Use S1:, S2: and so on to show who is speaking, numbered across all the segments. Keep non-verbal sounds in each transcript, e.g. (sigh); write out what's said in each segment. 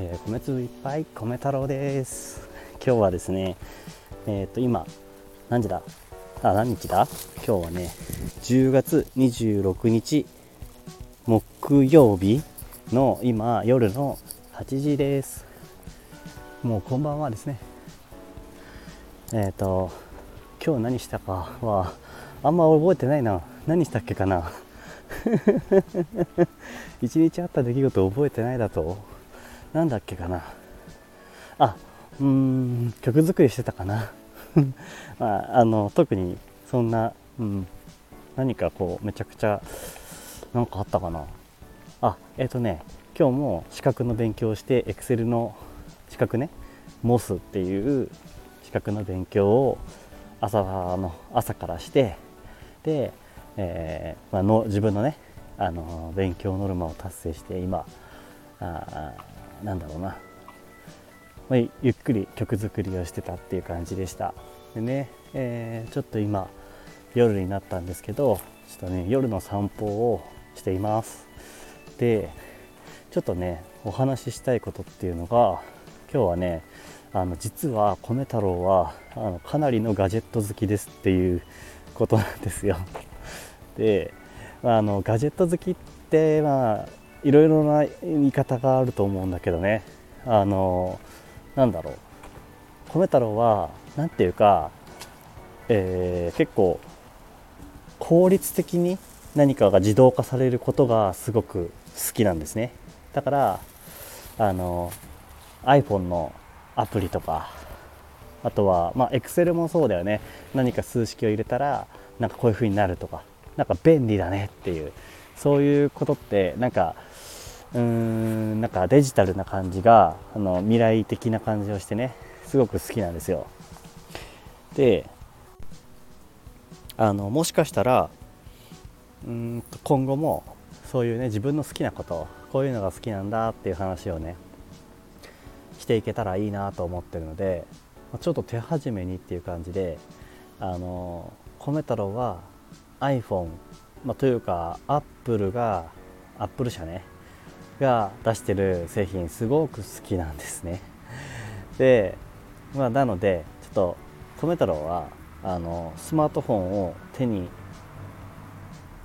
S1: えー、米粒いっぱい米太郎です。今日はですねえっ、ー、と今何時だ？あ何日だ？今日はね10月26日木曜日の今夜の8時です。もうこんばんはですね。えっ、ー、と今日何したかはあんま覚えてないな。何したっけかな。(laughs) 一日あった出来事覚えてないだと。なんだっけかな。あうーん曲作りしてたかな。(laughs) まああの特にそんな、うん、何かこうめちゃくちゃ何かあったかな。あえっ、ー、とね今日も資格の勉強をして Excel の資格ね MOS っていう資格の勉強を朝の朝からしてで、えーまあの、自分のねあの勉強ノルマを達成して今あなんだろうな、まあ、ゆっくり曲作りをしてたっていう感じでした。でね、えー、ちょっと今夜になったんですけどちょっとね夜の散歩をしています。でちょっとねお話ししたいことっていうのが今日はねあの実は米太郎はあのかなりのガジェット好きですっていうことなんですよ。であのガジェット好きってまあいろいろな言い方があると思うんだけどね。あのなんだろう。米太郎は何ていうか、えー、結構効率的に何かが自動化されることがすごく好きなんですね。だからあの iPhone のアプリとかあとはまあ Excel もそうだよね。何か数式を入れたらなんかこういう風になるとかなんか便利だねっていうそういうことってなんかうーんなんかデジタルな感じがあの未来的な感じをしてねすごく好きなんですよ。であのもしかしたらうん今後もそういうね自分の好きなことこういうのが好きなんだっていう話をねしていけたらいいなと思ってるのでちょっと手始めにっていう感じであの米太郎は iPhone、まあ、というか Apple が Apple 社ねが出してる製品すごく好きなんですね。で、まあ、なのでちょっと米太郎はあのスマートフォンを手に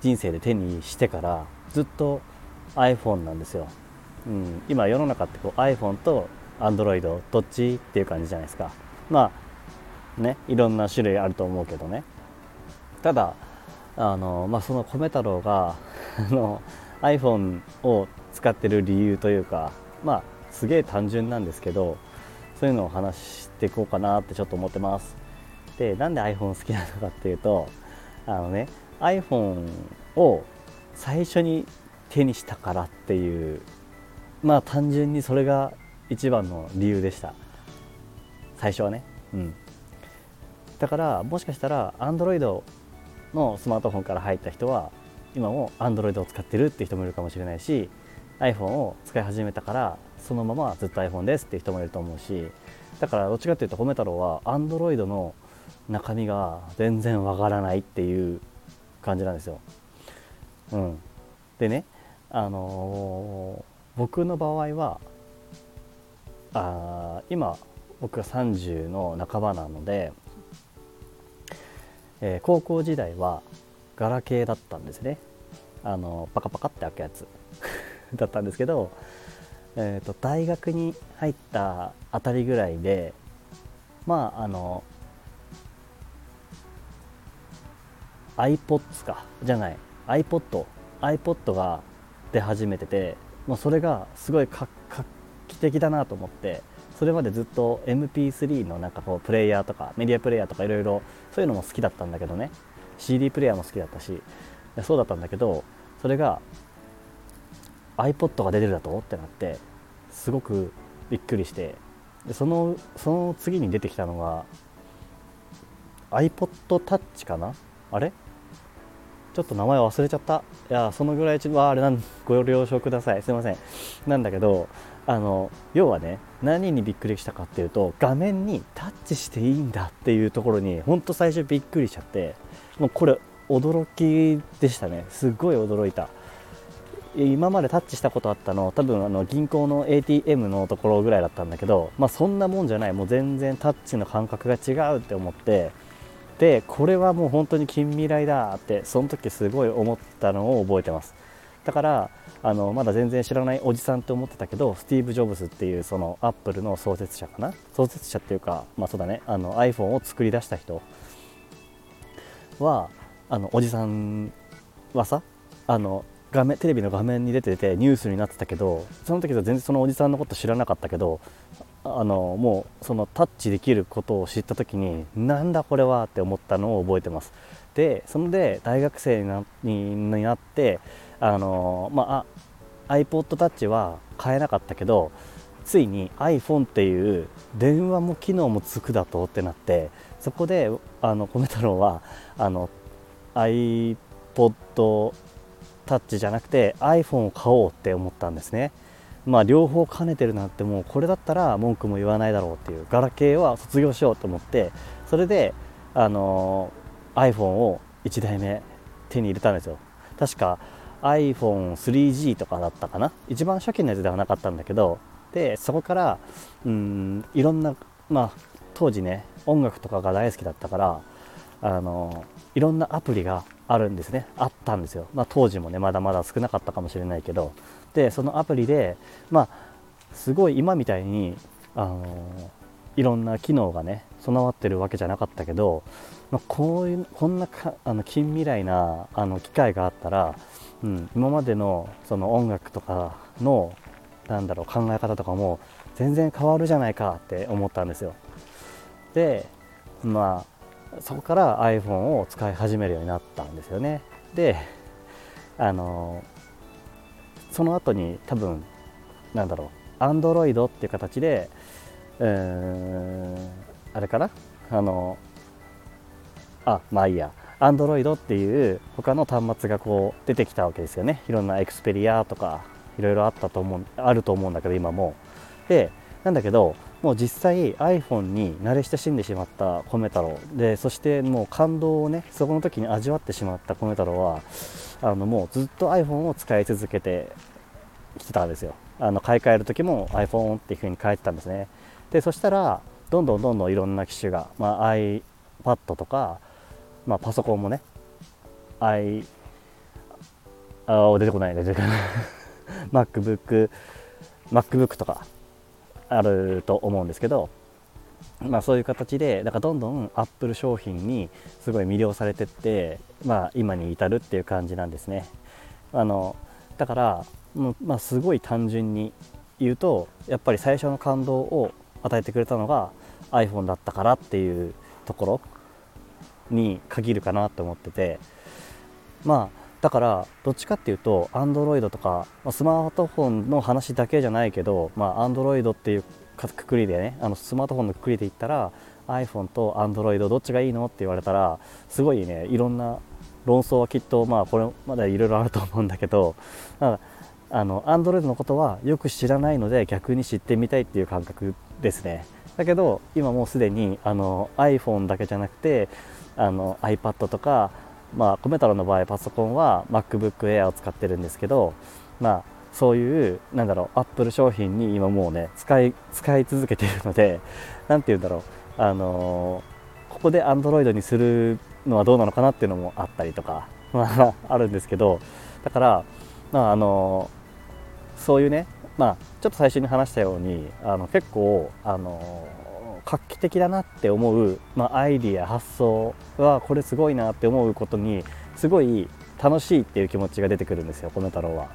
S1: 人生で手にしてからずっと iPhone なんですよ、うん、今世の中ってこう iPhone と Android どっちっていう感じじゃないですか。まあねいろんな種類あると思うけどね。ただあの、まあ、その米太郎があの iPhone を使ってる理由というかまあすげえ単純なんですけどそういうのを話していこうかなってちょっと思ってます。でなんで iPhone 好きなのかっていうとあのね iPhone を最初に手にしたからっていうまあ単純にそれが一番の理由でした。最初はね。うん。だからもしかしたら Android のスマートフォンから入った人は今も Android を使ってるって人もいるかもしれないし iPhone を使い始めたからそのままずっと iPhone ですっていう人もいると思うしだからどっちかっていうと米太郎は Android の中身が全然わからないっていう感じなんですよ。うん、でね、あのー、僕の場合はあ今僕が30の半ばなのでえー、高校時代はガラケーだったんですね。あのパカパカって開くやつ。(laughs) だったんですけど、えーと、大学に入ったあたりぐらいでまああの iPods かじゃない iPod iPod が出始めててもうそれがすごい画期的だなと思ってそれまでずっと MP3 のなんかこうプレイヤーとかメディアプレイヤーとかいろいろそういうのも好きだったんだけどね。CD プレイヤーも好きだったしそうだったんだけどそれが iPod が出てるだと？ってなってすごくびっくりして。でそのその次に出てきたのが iPod Touch かな？あれ？ちょっと名前忘れちゃった。いやそのぐらいちはあれなんご了承ください。すいません。なんだけどあの要はね何にびっくりしたかっていうと画面にタッチしていいんだっていうところにほんと最初びっくりしちゃってもうこれ驚きでしたね。すっごい驚いた。今までタッチしたことあったの多分あの銀行の ATM のところぐらいだったんだけど、まあ、そんなもんじゃない。もう全然タッチの感覚が違うって思ってでこれはもう本当に近未来だってその時すごい思ったのを覚えてます。だからあのまだ全然知らないおじさんって思ってたけどスティーブ・ジョブズっていうそのアップルの創設者かな？創設者っていうかまあそうだね。あの iPhone を作り出した人はあのおじさんはさあの画面テレビの画面に出ててニュースになってたけどその時は全然そのおじさんのこと知らなかったけどあのもうそのタッチできることを知った時になんだこれはって思ったのを覚えてます。でそんで大学生になになってあのまあ iPod Touch は買えなかったけどついに iPhone っていう電話も機能もつくだとってなってそこであの米太郎はあの iPod Touch じゃなくて iPhone を買おうって思ったんですね。まあ両方兼ねてるなんてもうこれだったら文句も言わないだろうっていうガラケーは卒業しようと思ってそれであの iPhone を1台目手に入れたんですよ。確か iPhone3G とかだったかな？一番初期のやつではなかったんだけどでそこからうんいろんなまあ当時ね音楽とかが大好きだったからあのいろんなアプリがあるんですね。あったんですよ、まあ、当時もねまだまだ少なかったかもしれないけど。でそのアプリでまあすごい今みたいにあのいろんな機能がね備わってるわけじゃなかったけど、まあ、こういうこんなかあの近未来なあの機会があったら、うん、今までのその音楽とかのなんだろう考え方とかも全然変わるじゃないかって思ったんですよ。でまあそこから iPhone を使い始めるようになったんですよね。であのその後に多分なんだろう Android っていう形でうーんあれかな？あのあまあいいや。Android っていう他の端末がこう出てきたわけですよね。いろんなエクスペリアとかいろいろあったと思うあると思うんだけど今も。でなんだけどもう実際 iPhone に慣れ親しんでしまった米太郎。でそしてもう感動をねそこの時に味わってしまった米太郎はあのもうずっと iPhone を使い続けてきてたんですよ。あの買い替える時も iPhone っていう風に変えてたんですね。でそしたらどんどんどんどんいろんな機種が、まあ、iPad とか、まあ、パソコンもね i あ出てこない出てこない。MacBook (laughs) MacBook とかあると思うんですけどまあ、そういう形でだからどんどんアップル商品にすごい魅了されてって、まあ、今に至るっていう感じなんですね。あのだからまあ、すごい単純に言うとやっぱり最初の感動を与えてくれたのが iPhone だったからっていうところに限るかなと思っててまあだからどっちかっていうと Android とかまあスマートフォンの話だけじゃないけど、まあ、Android っていうくくりでねあのスマートフォンのくくりで言ったら iPhone と Android どっちがいいのって言われたらすごいねいろんな論争はきっとまあこれまだいろいろあると思うんだけどあの Android のことはよく知らないので逆に知ってみたいっていう感覚ですね。だけど今もうすでにあの iPhone だけじゃなくてあの iPad とかまあ米太郎の場合パソコンは MacBook Air を使ってるんですけどまあそういうなんだろう Apple 商品に今もうね使い使い続けているので (laughs) 何て言うんだろうあのここで Android にするのはどうなのかなっていうのもあったりとか (laughs) まああるんですけどだからまああのそういうね、まあ、ちょっと最初に話したようにあの結構あの画期的だなって思う、まあ、アイディア発想はこれすごいなって思うことにすごい楽しいっていう気持ちが出てくるんですよ米太郎は。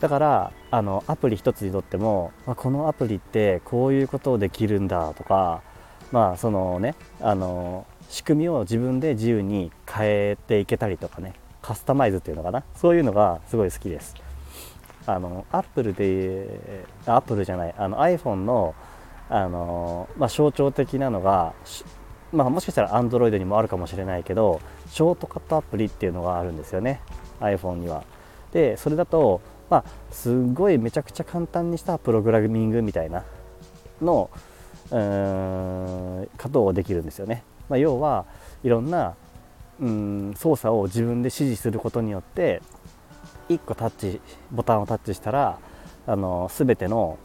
S1: だからあのアプリ一つにとっても、まあ、このアプリってこういうことをできるんだとかまあそのねあの仕組みを自分で自由に変えていけたりとかねカスタマイズっていうのかな？そういうのがすごい好きですあのアップルでアップルじゃないあの iPhone のあの、まあ、象徴的なのが、まあ、もしかしたら Android にもあるかもしれないけどショートカットアプリっていうのがあるんですよね。iPhone には。でそれだと、まあ、すごいめちゃくちゃ簡単にしたプログラミングみたいなのうんことできるんですよね、まあ、要はいろんなうん操作を自分で指示することによって1個タッチボタンをタッチしたらあの全ての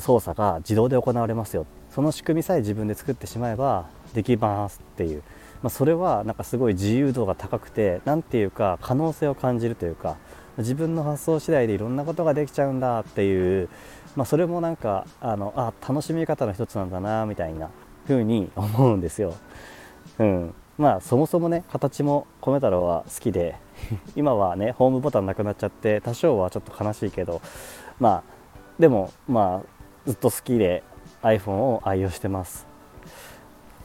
S1: 操作が自動で行われますよ。その仕組みさえ自分で作ってしまえばできますっていう、まあ、それはなんかすごい自由度が高くて何ていうか可能性を感じるというか自分の発想次第でいろんなことができちゃうんだっていう、まあ、それもなんかあのあ楽しみ方の一つなんだなみたいな風に (laughs) 思うんですよ。うん、まあそもそもね形も米太郎は好きで今はねホームボタンなくなっちゃって多少はちょっと悲しいけどまあでもまあずっと好きで iPhone を愛用してます。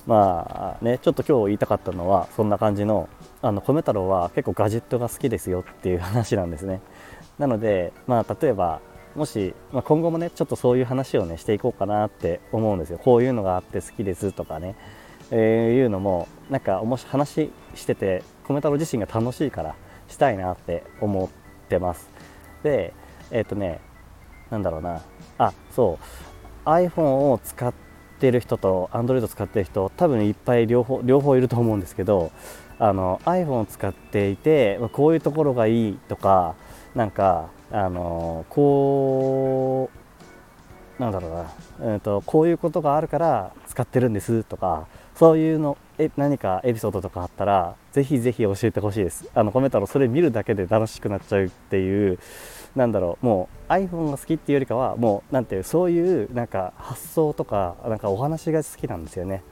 S1: まあねちょっと今日言いたかったのはそんな感じのあの米太郎は結構ガジェットが好きですよっていう話なんですね。なのでまあ例えばもし、まあ、今後もねちょっとそういう話をねしていこうかなって思うんですよ。こういうのがあって好きですとかね、えー、いうのもなんかもし話してて米太郎自身が楽しいからしたいなって思ってます。でえっ、ー、とねなんだろうな。あそう。iPhone を使ってる人と Android 使ってる人多分いっぱい両方両方いると思うんですけどあの iPhone を使っていてこういうところがいいとかなんかあのこうなんだろうな、えーと、こういうことがあるから使ってるんですとかそういうのえ何かエピソードとかあったらぜひぜひ教えてほしいです。あのコメントのそれ見るだけで楽しくなっちゃうっていうなんだろうもう iPhone が好きっていうよりかはもうなんていうそういうなんか発想とかなんかお話が好きなんですよね。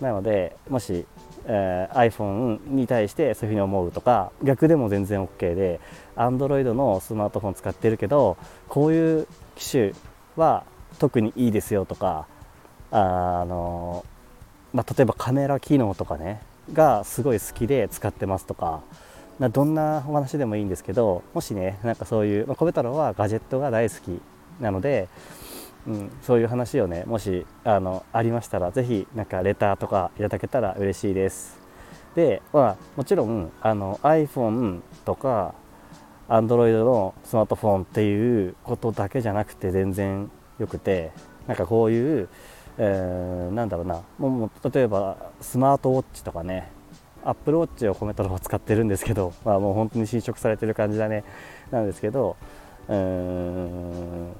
S1: なのでもしえー、iPhone に対してそういうふうに思うとか逆でも全然 OK で Android のスマートフォン使ってるけどこういう機種は特にいいですよとかあの、まあ、例えばカメラ機能とかねがすごい好きで使ってますとかなどんなお話でもいいんですけどもしねなんかそういう、まあ、米太郎はガジェットが大好きなのでうん、そういう話をねもしあのありましたら是非なんかレターとかいただけたら嬉しいです。で、まあ、もちろんあの iPhone とか Android のスマートフォンっていうことだけじゃなくて全然よくてなんかこういう、えー、なんだろうなもう例えばスマートウォッチとかねアップルウォッチをコメトの方使ってるんですけど、まあ、もう本当に侵食されてる感じだね。なんですけどうーん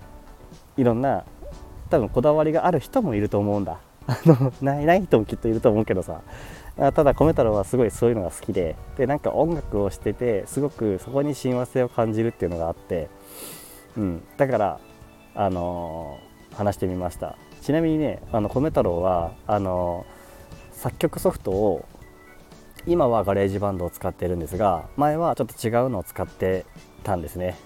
S1: いろんな多分こだわりがある人もいると思うんだ。(laughs) あのないない人もきっといると思うけどさ。ただ米太郎はすごいそういうのが好きで。でなんか音楽をしててすごくそこに親和性を感じるっていうのがあって、うん、だからあのー、話してみました。ちなみにねあの米太郎はあのー、作曲ソフトを今は GarageBand を使ってるんですが前はちょっと違うのを使ってたんですね。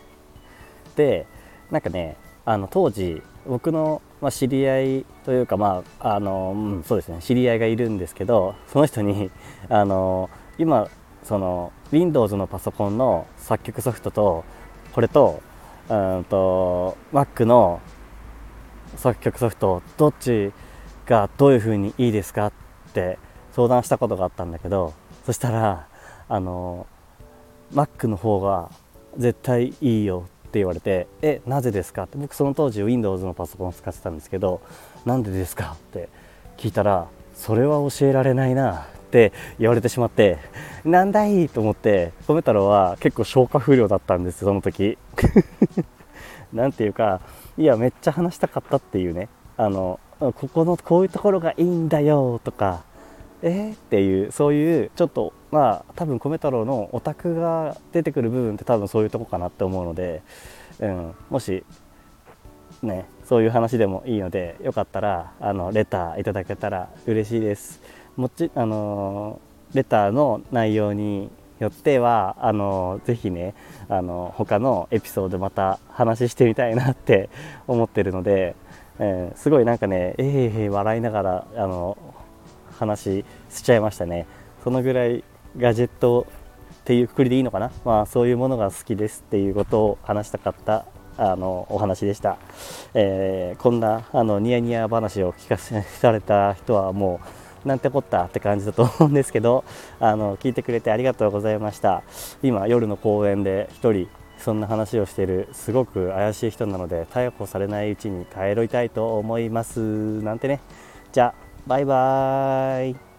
S1: でなんかねあの当時僕の、まあ、知り合いというか、まああのうん、そうですね知り合いがいるんですけどその人に (laughs) あの今その Windows のパソコンの作曲ソフトとこれとうんと Mac の作曲ソフトどっちがどういう風にいいですかって相談したことがあったんだけどそしたらあの Mac の方が絶対いいよって言われて「えなぜですか?」って僕その当時 Windows のパソコンを使ってたんですけど「なんでですか?」って聞いたら「それは教えられないな」って言われてしまって「なんだい!」と思って米太郎は結構消化不良だったんですその時 (laughs) なんていうかいやめっちゃ話したかったっていうねあのここのこういうところがいいんだよとかえー、っていうそういうちょっとまあ多分米太郎のオタクが出てくる部分って多分そういうとこかなって思うので、うん、もしねそういう話でもいいのでよかったらあのレターいただけたら嬉しいです。もちあのレターの内容によってはあのぜひねあの他のエピソードまた話してみたいなって思ってるので、えー、すごいなんかねえー、えー、笑いながらあの話しちゃいましたね。そのぐらいガジェットっていうくくりでいいのかな、まあ、そういうものが好きですっていうことを話したかったあのお話でした、えー、こんなあのニヤニヤ話を聞かせされた人はもうなんてこったって感じだと思うんですけどあの聞いてくれてありがとうございました。今夜の公園で1人そんな話をしているすごく怪しい人なので逮捕されないうちに帰りたいと思います。なんてね。じゃあバイバーイ。